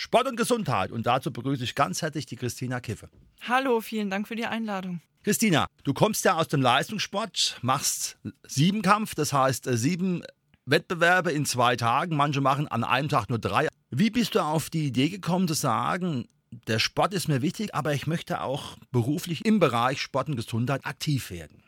Sport und Gesundheit. Und dazu begrüße ich ganz herzlich die Christina Kiffe. Hallo, vielen Dank für die Einladung. Christina, du kommst ja aus dem Leistungssport, machst Siebenkampf, das heißt äh, sieben Wettbewerbe in zwei Tagen. Manche machen an einem Tag nur drei. Wie bist du auf die Idee gekommen zu sagen, der Sport ist mir wichtig, aber ich möchte auch beruflich im Bereich Sport und Gesundheit aktiv werden?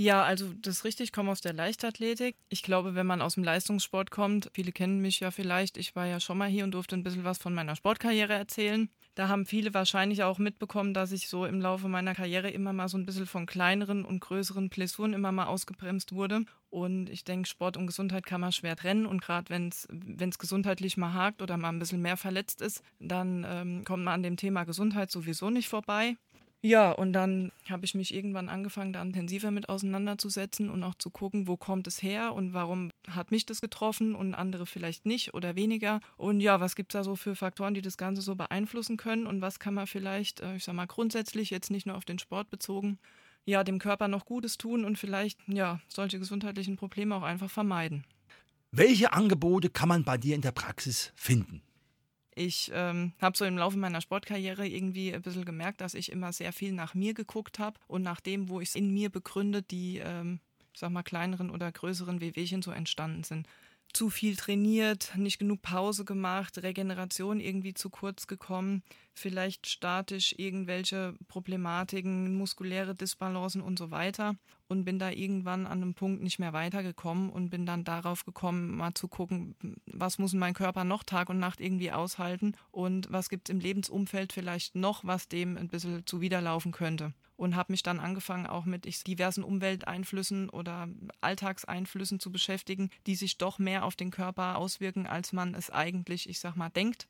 Ja, also das ist richtig, ich komme aus der Leichtathletik. Ich glaube, wenn man aus dem Leistungssport kommt, viele kennen mich ja vielleicht, ich war ja schon mal hier und durfte ein bisschen was von meiner Sportkarriere erzählen. Da haben viele wahrscheinlich auch mitbekommen, dass ich so im Laufe meiner Karriere immer mal so ein bisschen von kleineren und größeren Blessuren immer mal ausgebremst wurde. Und ich denke, Sport und Gesundheit kann man schwer trennen. Und gerade wenn es gesundheitlich mal hakt oder mal ein bisschen mehr verletzt ist, dann ähm, kommt man an dem Thema Gesundheit sowieso nicht vorbei. Ja, und dann habe ich mich irgendwann angefangen, da intensiver mit auseinanderzusetzen und auch zu gucken, wo kommt es her und warum hat mich das getroffen und andere vielleicht nicht oder weniger. Und ja, was gibt es da so für Faktoren, die das Ganze so beeinflussen können und was kann man vielleicht, äh, ich sag mal, grundsätzlich jetzt nicht nur auf den Sport bezogen, ja, dem Körper noch Gutes tun und vielleicht, ja, solche gesundheitlichen Probleme auch einfach vermeiden. Welche Angebote kann man bei dir in der Praxis finden? Ich ähm, habe so im Laufe meiner Sportkarriere irgendwie ein bisschen gemerkt, dass ich immer sehr viel nach mir geguckt habe und nach dem, wo ich es in mir begründe, die, ähm, ich sag mal, kleineren oder größeren Wehwehchen so entstanden sind. Zu viel trainiert, nicht genug Pause gemacht, Regeneration irgendwie zu kurz gekommen, vielleicht statisch irgendwelche Problematiken, muskuläre Disbalancen und so weiter und bin da irgendwann an einem Punkt nicht mehr weitergekommen und bin dann darauf gekommen, mal zu gucken, was muss mein Körper noch Tag und Nacht irgendwie aushalten und was gibt es im Lebensumfeld vielleicht noch, was dem ein bisschen zuwiderlaufen könnte. Und habe mich dann angefangen, auch mit diversen Umwelteinflüssen oder Alltagseinflüssen zu beschäftigen, die sich doch mehr auf den Körper auswirken, als man es eigentlich, ich sag mal, denkt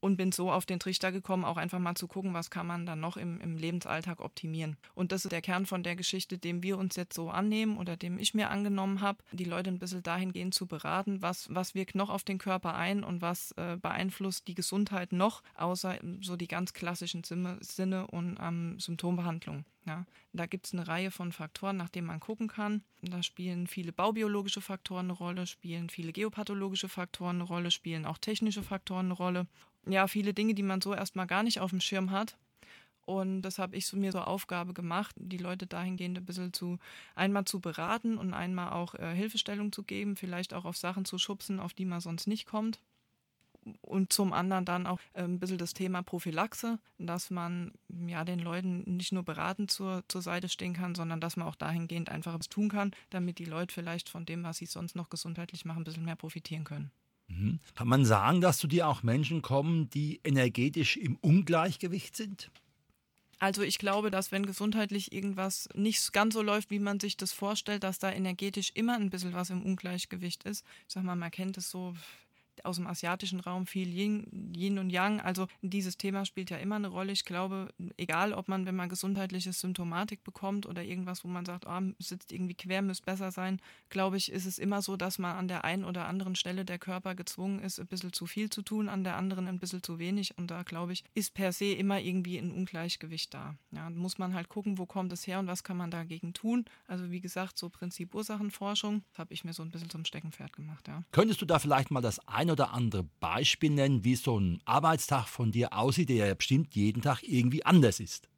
und bin so auf den Trichter gekommen, auch einfach mal zu gucken, was kann man dann noch im, im Lebensalltag optimieren. Und das ist der Kern von der Geschichte, dem wir uns jetzt so annehmen oder dem ich mir angenommen habe, die Leute ein bisschen dahingehend zu beraten, was, was wirkt noch auf den Körper ein und was äh, beeinflusst die Gesundheit noch, außer so die ganz klassischen Sinne und ähm, Symptombehandlung. Ja, da gibt es eine Reihe von Faktoren, nach denen man gucken kann. Da spielen viele baubiologische Faktoren eine Rolle, spielen viele geopathologische Faktoren eine Rolle, spielen auch technische Faktoren eine Rolle. Ja, viele Dinge, die man so erstmal gar nicht auf dem Schirm hat. Und das habe ich so mir so Aufgabe gemacht, die Leute dahingehend ein bisschen zu einmal zu beraten und einmal auch äh, Hilfestellung zu geben, vielleicht auch auf Sachen zu schubsen, auf die man sonst nicht kommt und zum anderen dann auch äh, ein bisschen das Thema Prophylaxe, dass man ja den Leuten nicht nur beratend zur, zur Seite stehen kann, sondern dass man auch dahingehend einfach was tun kann, damit die Leute vielleicht von dem, was sie sonst noch gesundheitlich machen, ein bisschen mehr profitieren können. Mhm. Kann man sagen, dass zu dir auch Menschen kommen, die energetisch im Ungleichgewicht sind? Also ich glaube, dass wenn gesundheitlich irgendwas nicht ganz so läuft, wie man sich das vorstellt, dass da energetisch immer ein bisschen was im Ungleichgewicht ist. Ich sag mal, man kennt es so, aus dem asiatischen Raum viel Yin, Yin und Yang. Also dieses Thema spielt ja immer eine Rolle. Ich glaube, egal ob man, wenn man gesundheitliche Symptomatik bekommt oder irgendwas, wo man sagt, oh, sitzt irgendwie quer, müsste besser sein, glaube ich, ist es immer so, dass man an der einen oder anderen Stelle der Körper gezwungen ist, ein bisschen zu viel zu tun, an der anderen ein bisschen zu wenig. Und da, glaube ich, ist per se immer irgendwie ein Ungleichgewicht da. Ja, muss man halt gucken, wo kommt es her und was kann man dagegen tun. Also wie gesagt, so Prinzip Ursachenforschung habe ich mir so ein bisschen zum Steckenpferd gemacht. Ja. Könntest du da vielleicht mal das ein oder andere Beispiel nennen, wie so ein Arbeitstag von dir aussieht, der ja bestimmt jeden Tag irgendwie anders ist?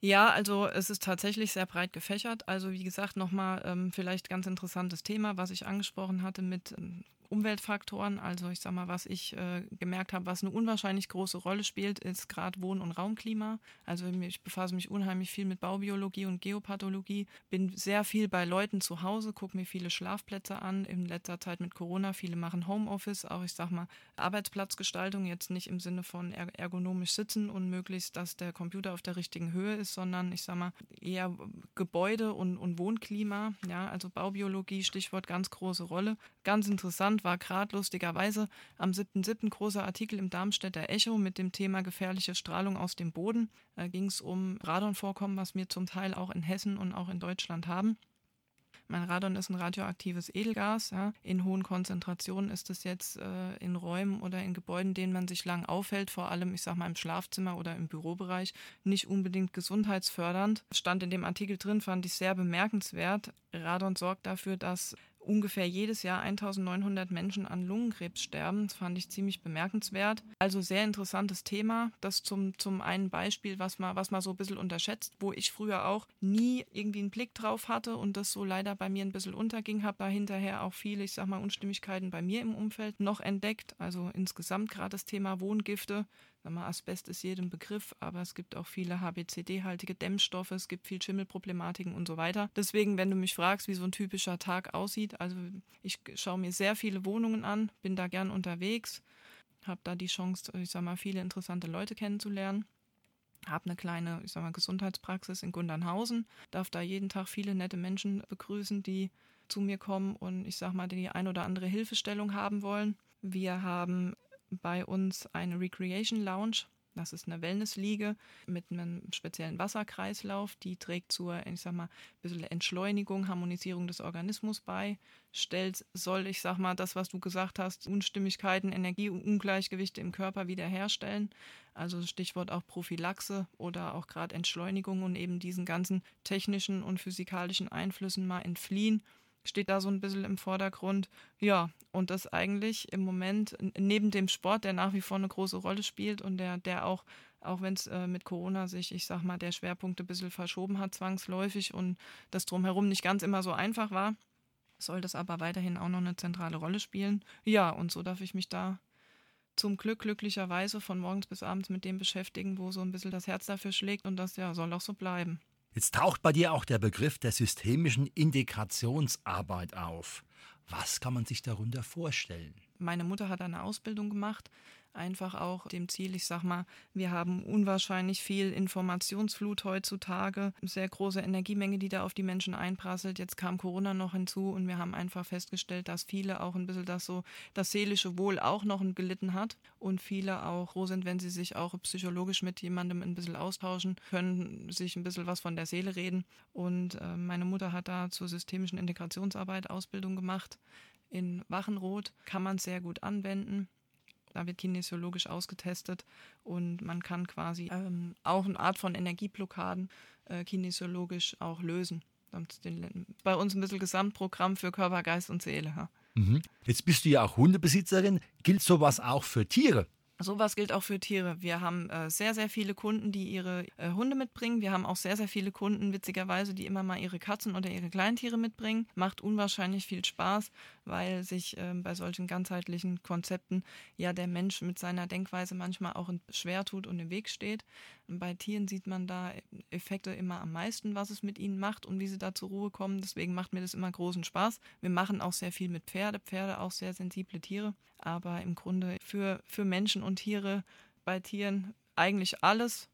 Ja, also es ist tatsächlich sehr breit gefächert. Also wie gesagt, nochmal ähm, vielleicht ganz interessantes Thema, was ich angesprochen hatte mit ähm, Umweltfaktoren. Also ich sage mal, was ich äh, gemerkt habe, was eine unwahrscheinlich große Rolle spielt, ist gerade Wohn- und Raumklima. Also ich befasse mich unheimlich viel mit Baubiologie und Geopathologie, bin sehr viel bei Leuten zu Hause, gucke mir viele Schlafplätze an. In letzter Zeit mit Corona, viele machen Homeoffice, auch ich sage mal Arbeitsplatzgestaltung, jetzt nicht im Sinne von ergonomisch sitzen und möglichst, dass der Computer auf der richtigen Höhe ist, sondern ich sage mal eher Gebäude und, und Wohnklima. Ja, also Baubiologie, Stichwort ganz große Rolle. Ganz interessant, war gerade lustigerweise am 7.7. großer Artikel im Darmstädter Echo mit dem Thema gefährliche Strahlung aus dem Boden. Da ging es um Radonvorkommen, was wir zum Teil auch in Hessen und auch in Deutschland haben. Mein Radon ist ein radioaktives Edelgas. Ja. In hohen Konzentrationen ist es jetzt äh, in Räumen oder in Gebäuden, denen man sich lang aufhält, vor allem, ich sag mal, im Schlafzimmer oder im Bürobereich, nicht unbedingt gesundheitsfördernd. Stand in dem Artikel drin, fand ich sehr bemerkenswert. Radon sorgt dafür, dass ungefähr jedes Jahr 1900 Menschen an Lungenkrebs sterben. Das fand ich ziemlich bemerkenswert. Also sehr interessantes Thema. Das zum, zum einen Beispiel, was man, was man so ein bisschen unterschätzt, wo ich früher auch nie irgendwie einen Blick drauf hatte und das so leider bei mir ein bisschen unterging. Habe da hinterher auch viele, ich sag mal, Unstimmigkeiten bei mir im Umfeld noch entdeckt. Also insgesamt gerade das Thema Wohngifte Asbest ist jedem Begriff, aber es gibt auch viele HBCD-haltige Dämmstoffe, es gibt viel Schimmelproblematiken und so weiter. Deswegen, wenn du mich fragst, wie so ein typischer Tag aussieht, also ich schaue mir sehr viele Wohnungen an, bin da gern unterwegs, habe da die Chance, ich sag mal, viele interessante Leute kennenzulernen. Habe eine kleine, ich sag mal, Gesundheitspraxis in Gundernhausen, darf da jeden Tag viele nette Menschen begrüßen, die zu mir kommen und ich sag mal, die ein oder andere Hilfestellung haben wollen. Wir haben bei uns eine Recreation Lounge. Das ist eine Wellnessliege mit einem speziellen Wasserkreislauf. Die trägt zur, ich sag mal, bisschen Entschleunigung, Harmonisierung des Organismus bei. Stellt, soll, ich sag mal, das, was du gesagt hast, Unstimmigkeiten, Energieungleichgewichte im Körper wiederherstellen. Also Stichwort auch Prophylaxe oder auch gerade Entschleunigung und eben diesen ganzen technischen und physikalischen Einflüssen mal entfliehen steht da so ein bisschen im Vordergrund. Ja, und das eigentlich im Moment neben dem Sport, der nach wie vor eine große Rolle spielt und der, der auch, auch wenn es äh, mit Corona sich, ich sag mal, der Schwerpunkt ein bisschen verschoben hat, zwangsläufig und das drumherum nicht ganz immer so einfach war, soll das aber weiterhin auch noch eine zentrale Rolle spielen. Ja, und so darf ich mich da zum Glück glücklicherweise von morgens bis abends mit dem beschäftigen, wo so ein bisschen das Herz dafür schlägt und das ja soll auch so bleiben. Jetzt taucht bei dir auch der Begriff der systemischen Integrationsarbeit auf. Was kann man sich darunter vorstellen? Meine Mutter hat eine Ausbildung gemacht Einfach auch dem Ziel, ich sag mal, wir haben unwahrscheinlich viel Informationsflut heutzutage, sehr große Energiemenge, die da auf die Menschen einprasselt. Jetzt kam Corona noch hinzu und wir haben einfach festgestellt, dass viele auch ein bisschen das so, das seelische Wohl auch noch gelitten hat und viele auch froh sind, wenn sie sich auch psychologisch mit jemandem ein bisschen austauschen können, sich ein bisschen was von der Seele reden. Und äh, meine Mutter hat da zur systemischen Integrationsarbeit Ausbildung gemacht in Wachenroth, kann man sehr gut anwenden. Da wird kinesiologisch ausgetestet und man kann quasi ähm, auch eine Art von Energieblockaden äh, kinesiologisch auch lösen. Bei uns ein bisschen Gesamtprogramm für Körper, Geist und Seele. Ja. Mhm. Jetzt bist du ja auch Hundebesitzerin. Gilt sowas auch für Tiere? Sowas gilt auch für Tiere. Wir haben äh, sehr, sehr viele Kunden, die ihre äh, Hunde mitbringen. Wir haben auch sehr, sehr viele Kunden, witzigerweise, die immer mal ihre Katzen oder ihre Kleintiere mitbringen. Macht unwahrscheinlich viel Spaß, weil sich äh, bei solchen ganzheitlichen Konzepten ja der Mensch mit seiner Denkweise manchmal auch schwer tut und im Weg steht. Bei Tieren sieht man da Effekte immer am meisten, was es mit ihnen macht und wie sie da zur Ruhe kommen. Deswegen macht mir das immer großen Spaß. Wir machen auch sehr viel mit Pferde. Pferde auch sehr sensible Tiere. Aber im Grunde für, für Menschen und Tiere, bei Tieren eigentlich alles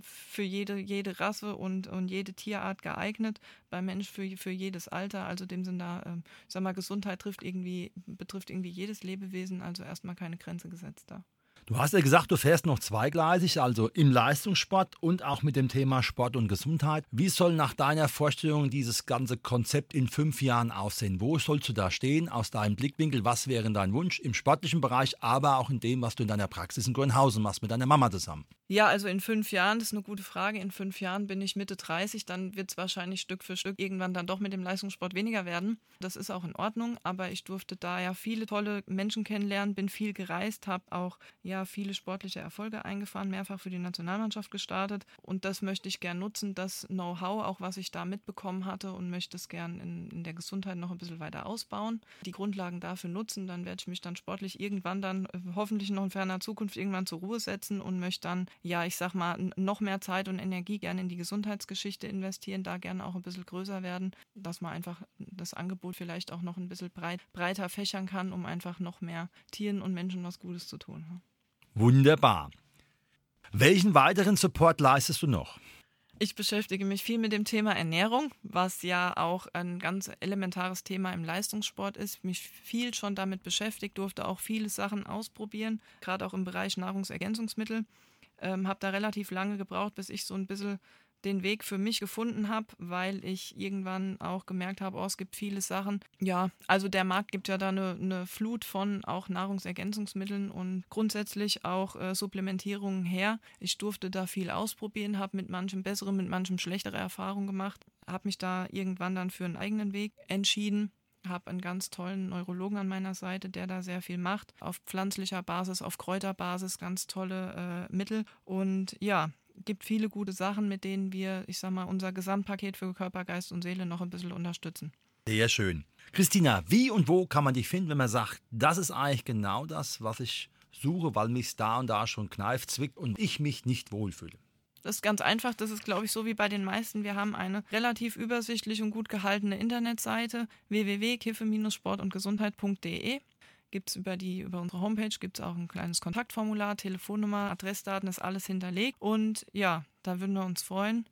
für jede, jede Rasse und, und jede Tierart geeignet, bei Mensch für, für jedes Alter. Also dem sind da, ähm, sag mal, Gesundheit trifft irgendwie, betrifft irgendwie jedes Lebewesen, also erstmal keine Grenze gesetzt da. Du hast ja gesagt, du fährst noch zweigleisig, also im Leistungssport und auch mit dem Thema Sport und Gesundheit. Wie soll nach deiner Vorstellung dieses ganze Konzept in fünf Jahren aussehen? Wo sollst du da stehen aus deinem Blickwinkel? Was wäre dein Wunsch im sportlichen Bereich, aber auch in dem, was du in deiner Praxis in Grünhausen machst mit deiner Mama zusammen? Ja, also in fünf Jahren, das ist eine gute Frage. In fünf Jahren bin ich Mitte 30, dann wird es wahrscheinlich Stück für Stück irgendwann dann doch mit dem Leistungssport weniger werden. Das ist auch in Ordnung, aber ich durfte da ja viele tolle Menschen kennenlernen, bin viel gereist, habe auch ja viele sportliche Erfolge eingefahren, mehrfach für die Nationalmannschaft gestartet und das möchte ich gern nutzen, das Know-how, auch was ich da mitbekommen hatte und möchte es gern in, in der Gesundheit noch ein bisschen weiter ausbauen. Die Grundlagen dafür nutzen, dann werde ich mich dann sportlich irgendwann dann äh, hoffentlich noch in ferner Zukunft irgendwann zur Ruhe setzen und möchte dann ja, ich sag mal, noch mehr Zeit und Energie gerne in die Gesundheitsgeschichte investieren, da gerne auch ein bisschen größer werden, dass man einfach das Angebot vielleicht auch noch ein bisschen breit, breiter fächern kann, um einfach noch mehr Tieren und Menschen was Gutes zu tun. Wunderbar. Welchen weiteren Support leistest du noch? Ich beschäftige mich viel mit dem Thema Ernährung, was ja auch ein ganz elementares Thema im Leistungssport ist. Mich viel schon damit beschäftigt, durfte auch viele Sachen ausprobieren, gerade auch im Bereich Nahrungsergänzungsmittel. Ähm, habe da relativ lange gebraucht, bis ich so ein bisschen den Weg für mich gefunden habe, weil ich irgendwann auch gemerkt habe, oh, es gibt viele Sachen. Ja, also der Markt gibt ja da eine, eine Flut von auch Nahrungsergänzungsmitteln und grundsätzlich auch äh, Supplementierungen her. Ich durfte da viel ausprobieren, habe mit manchem bessere, mit manchem schlechtere Erfahrungen gemacht, habe mich da irgendwann dann für einen eigenen Weg entschieden habe einen ganz tollen Neurologen an meiner Seite, der da sehr viel macht. Auf pflanzlicher Basis, auf Kräuterbasis, ganz tolle äh, Mittel. Und ja, gibt viele gute Sachen, mit denen wir, ich sag mal, unser Gesamtpaket für Körper, Geist und Seele noch ein bisschen unterstützen. Sehr schön. Christina, wie und wo kann man dich finden, wenn man sagt, das ist eigentlich genau das, was ich suche, weil mich da und da schon kneift, zwickt und ich mich nicht wohlfühle? Das ist ganz einfach. Das ist, glaube ich, so wie bei den meisten. Wir haben eine relativ übersichtlich und gut gehaltene Internetseite www.kiffe-sport-und-gesundheit.de gibt es über über unsere Homepage gibt es auch ein kleines Kontaktformular, Telefonnummer, Adressdaten, ist alles hinterlegt. Und ja, da würden wir uns freuen,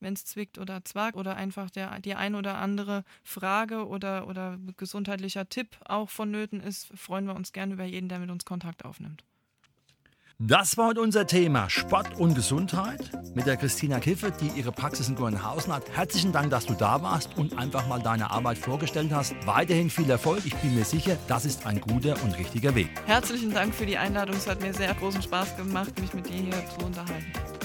wenn es zwickt oder zwackt oder einfach der, die ein oder andere Frage oder, oder gesundheitlicher Tipp auch vonnöten ist, freuen wir uns gerne über jeden, der mit uns Kontakt aufnimmt. Das war heute unser Thema Sport und Gesundheit mit der Christina Kiffe, die ihre Praxis in Gornhausen hat. Herzlichen Dank, dass du da warst und einfach mal deine Arbeit vorgestellt hast. Weiterhin viel Erfolg. Ich bin mir sicher, das ist ein guter und richtiger Weg. Herzlichen Dank für die Einladung. Es hat mir sehr großen Spaß gemacht, mich mit dir hier zu unterhalten.